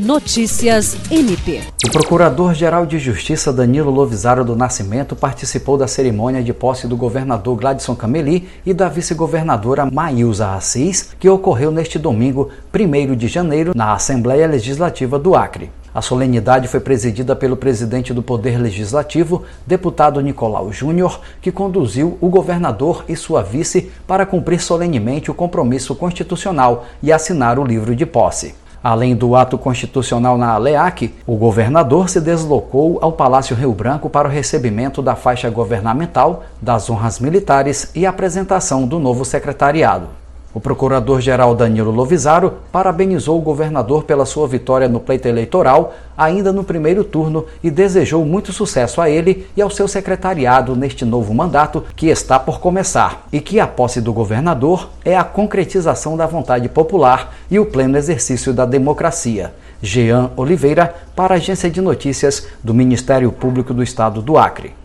Notícias MP. O Procurador-Geral de Justiça Danilo Lovisaro do Nascimento participou da cerimônia de posse do governador Gladson Cameli e da vice-governadora Maílza Assis, que ocorreu neste domingo, 1 de janeiro, na Assembleia Legislativa do Acre. A solenidade foi presidida pelo presidente do Poder Legislativo, deputado Nicolau Júnior, que conduziu o governador e sua vice para cumprir solenemente o compromisso constitucional e assinar o livro de posse. Além do ato constitucional na ALEAC, o governador se deslocou ao Palácio Rio Branco para o recebimento da faixa governamental, das honras militares e apresentação do novo secretariado. O procurador-geral Danilo Lovisaro parabenizou o governador pela sua vitória no pleito eleitoral, ainda no primeiro turno, e desejou muito sucesso a ele e ao seu secretariado neste novo mandato que está por começar, e que a posse do governador é a concretização da vontade popular e o pleno exercício da democracia. Jean Oliveira, para a Agência de Notícias do Ministério Público do Estado do Acre.